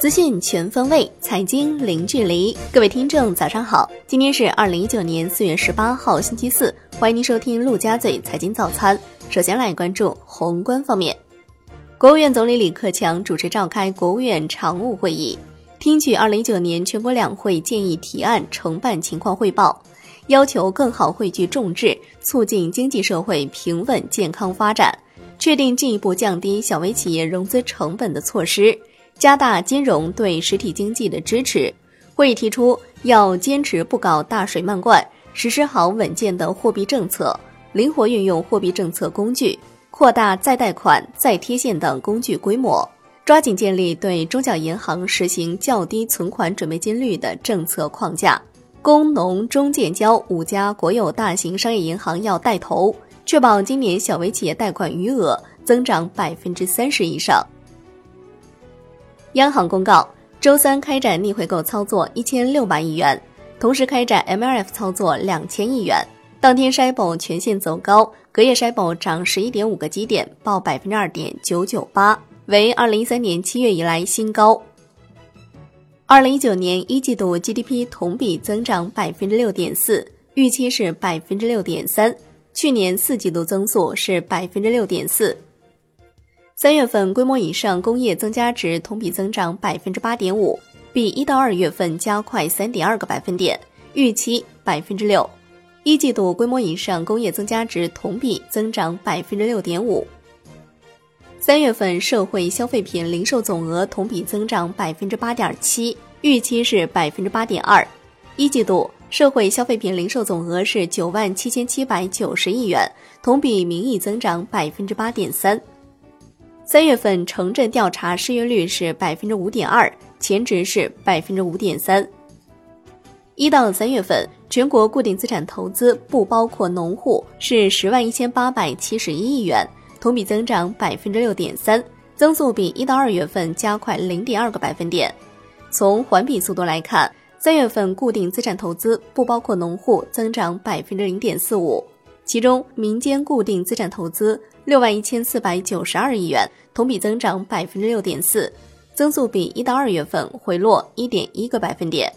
资讯全方位，财经零距离。各位听众，早上好！今天是二零一九年四月十八号，星期四。欢迎您收听陆家嘴财经早餐。首先来关注宏观方面，国务院总理李克强主持召开国务院常务会议，听取二零一九年全国两会建议提案承办情况汇报，要求更好汇聚众志，促进经济社会平稳健康发展，确定进一步降低小微企业融资成本的措施。加大金融对实体经济的支持。会议提出，要坚持不搞大水漫灌，实施好稳健的货币政策，灵活运用货币政策工具，扩大再贷款、再贴现等工具规模，抓紧建立对中小银行实行较低存款准备金率的政策框架。工农中建交五家国有大型商业银行要带头，确保今年小微企业贷款余额增长百分之三十以上。央行公告，周三开展逆回购操作一千六百亿元，同时开展 MLF 操作两千亿元。当天 SHIBO 全线走高，隔夜 SHIBO 涨十一点五个基点，报百分之二点九九八，为二零一三年七月以来新高。二零一九年一季度 GDP 同比增长百分之六点四，预期是百分之六点三，去年四季度增速是百分之六点四。三月份规模以上工业增加值同比增长百分之八点五，比一到二月份加快三点二个百分点，预期百分之六。一季度规模以上工业增加值同比增长百分之六点五。三月份社会消费品零售总额同比增长百分之八点七，预期是百分之八点二。一季度社会消费品零售总额是九万七千七百九十亿元，同比名义增长百分之八点三。三月份城镇调查失业率是百分之五点二，前值是百分之五点三。一到三月份，全国固定资产投资不包括农户是十万一千八百七十一亿元，同比增长百分之六点三，增速比一到二月份加快零点二个百分点。从环比速度来看，三月份固定资产投资不包括农户增长百分之零点四五，其中民间固定资产投资。六万一千四百九十二亿元，同比增长百分之六点四，增速比一到二月份回落一点一个百分点。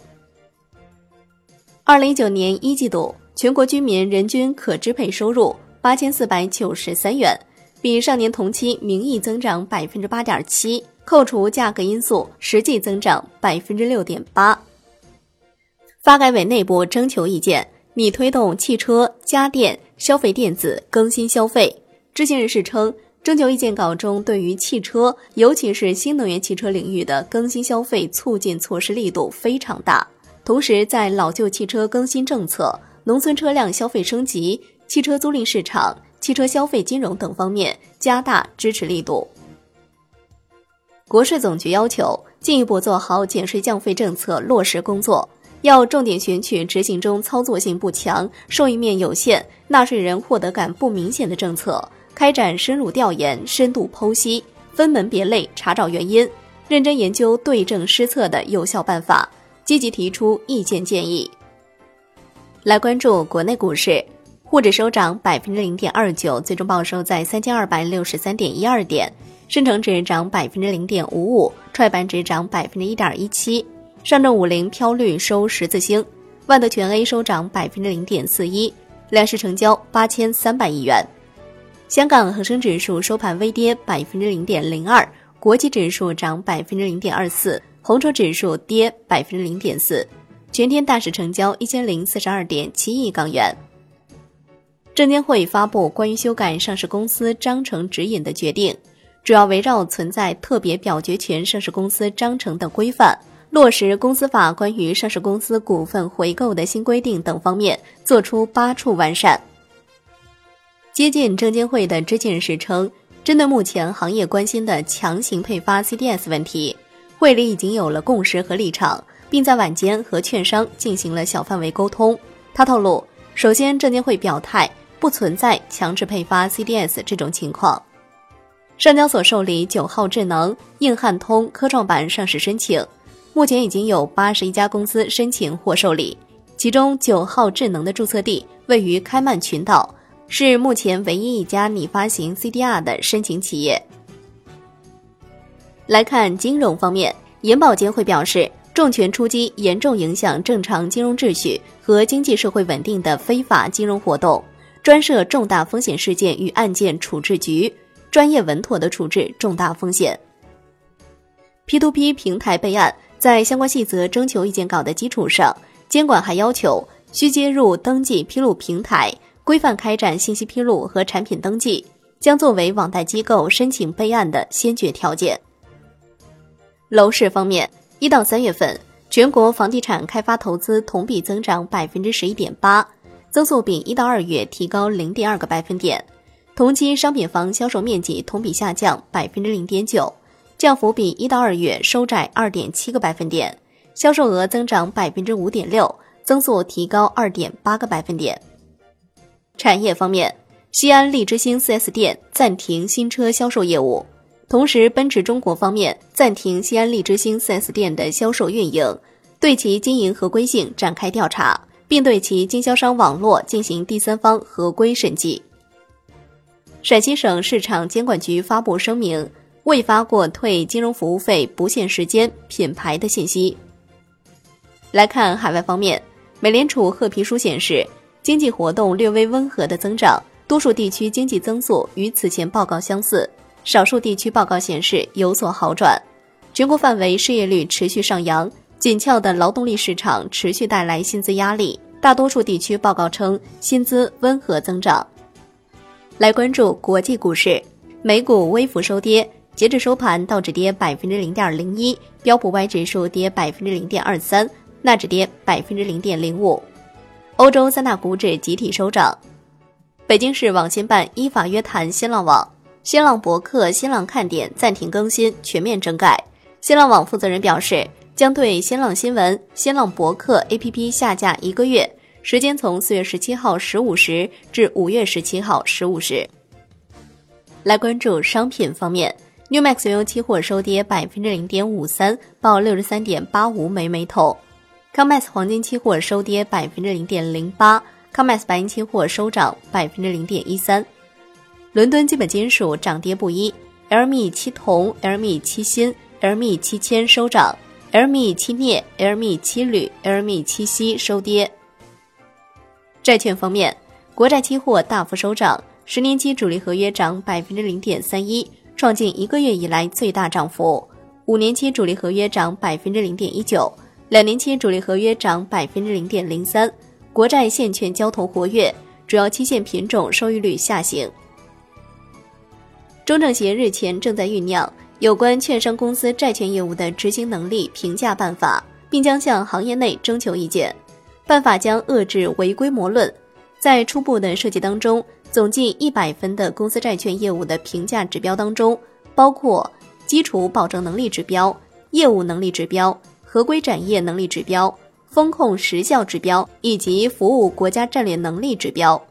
二零一九年一季度，全国居民人均可支配收入八千四百九十三元，比上年同期名义增长百分之八点七，扣除价格因素，实际增长百分之六点八。发改委内部征求意见，拟推动汽车、家电、消费电子更新消费。知情人士称，征求意见稿中对于汽车，尤其是新能源汽车领域的更新消费促进措施力度非常大。同时，在老旧汽车更新政策、农村车辆消费升级、汽车租赁市场、汽车消费金融等方面加大支持力度。国税总局要求进一步做好减税降费政策落实工作，要重点选取执行中操作性不强、受益面有限、纳税人获得感不明显的政策。开展深入调研、深度剖析，分门别类查找原因，认真研究对症施策的有效办法，积极提出意见建议。来关注国内股市，沪指收涨百分之零点二九，最终报收在三千二百六十三点一二点；深成指涨百分之零点五五，创业板指涨百分之一点一七，上证五零飘绿收十字星，万德全 A 收涨百分之零点四一，两市成交八千三百亿元。香港恒生指数收盘微跌百分之零点零二，国际指数涨百分之零点二四，红筹指数跌百分之零点四，全天大市成交一千零四十二点七亿港元。证监会发布关于修改上市公司章程指引的决定，主要围绕存在特别表决权上市公司章程的规范，落实公司法关于上市公司股份回购的新规定等方面，作出八处完善。接近证监会的知情人士称，针对目前行业关心的强行配发 CDS 问题，会里已经有了共识和立场，并在晚间和券商进行了小范围沟通。他透露，首先证监会表态不存在强制配发 CDS 这种情况。上交所受理九号智能、硬汉通科创板上市申请，目前已经有八十一家公司申请或受理，其中九号智能的注册地位于开曼群岛。是目前唯一一家拟发行 CDR 的申请企业。来看金融方面，银保监会表示，重拳出击严重影响正常金融秩序和经济社会稳定的非法金融活动，专设重大风险事件与案件处置局，专业稳妥的处置重大风险。P2P 平台备案，在相关细则征求意见稿的基础上，监管还要求需接入登记披露平台，规范开展信息披露和产品登记，将作为网贷机构申请备案的先决条件。楼市方面，一到三月份，全国房地产开发投资同比增长百分之十一点八，增速比一到二月提高零点二个百分点。同期商品房销售面积同比下降百分之零点九。降幅比一到二月收窄二点七个百分点，销售额增长百分之五点六，增速提高二点八个百分点。产业方面，西安利之星 4S 店暂停新车销售业务，同时奔驰中国方面暂停西安利之星 4S 店的销售运营，对其经营合规性展开调查，并对其经销商网络进行第三方合规审计。陕西省市场监管局发布声明。未发过退金融服务费不限时间品牌的信息。来看海外方面，美联储褐皮书显示，经济活动略微温和的增长，多数地区经济增速与此前报告相似，少数地区报告显示有所好转。全国范围失业率持续上扬，紧俏的劳动力市场持续带来薪资压力，大多数地区报告称薪资温和增长。来关注国际股市，美股微幅收跌。截至收盘，道指跌百分之零点零一，标普 Y 指数跌百分之零点二三，纳指跌百分之零点零五。欧洲三大股指集体收涨。北京市网信办依法约谈新浪网，新浪博客、新浪看点暂停更新，全面整改。新浪网负责人表示，将对新浪新闻、新浪博客 APP 下架一个月，时间从四月十七号十五时至五月十七号十五时。来关注商品方面。New Max 原油期货收跌百分之零点五三，报六十三点八五每每桶。COMEX 黄金期货收跌百分之零点零八，COMEX 白银期货收涨百分之零点一三。伦敦基本金属涨跌不一，LME 七铜、LME 七锌、LME 七铅收涨，LME 七镍、LME 七铝、LME 七锡收跌。债券方面，国债期货大幅收涨，十年期主力合约涨百分之零点三一。创近一个月以来最大涨幅，五年期主力合约涨百分之零点一九，两年期主力合约涨百分之零点零三。国债现券交投活跃，主要期限品种收益率下行。中证协日前正在酝酿有关券商公司债券业务的执行能力评价办法，并将向行业内征求意见。办法将遏制违规模论，在初步的设计当中。总计一百分的公司债券业务的评价指标当中，包括基础保证能力指标、业务能力指标、合规展业能力指标、风控时效指标以及服务国家战略能力指标。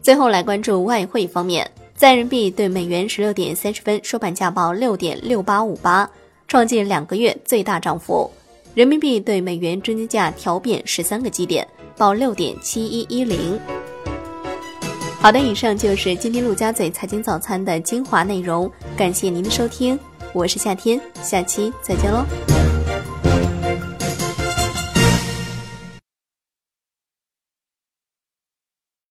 最后来关注外汇方面，在人民币对美元十六点三十分收盘价报六点六八五八，创近两个月最大涨幅。人民币对美元中间价调贬十三个基点，报六点七一一零。好的，以上就是今天陆家嘴财经早餐的精华内容，感谢您的收听，我是夏天，下期再见喽。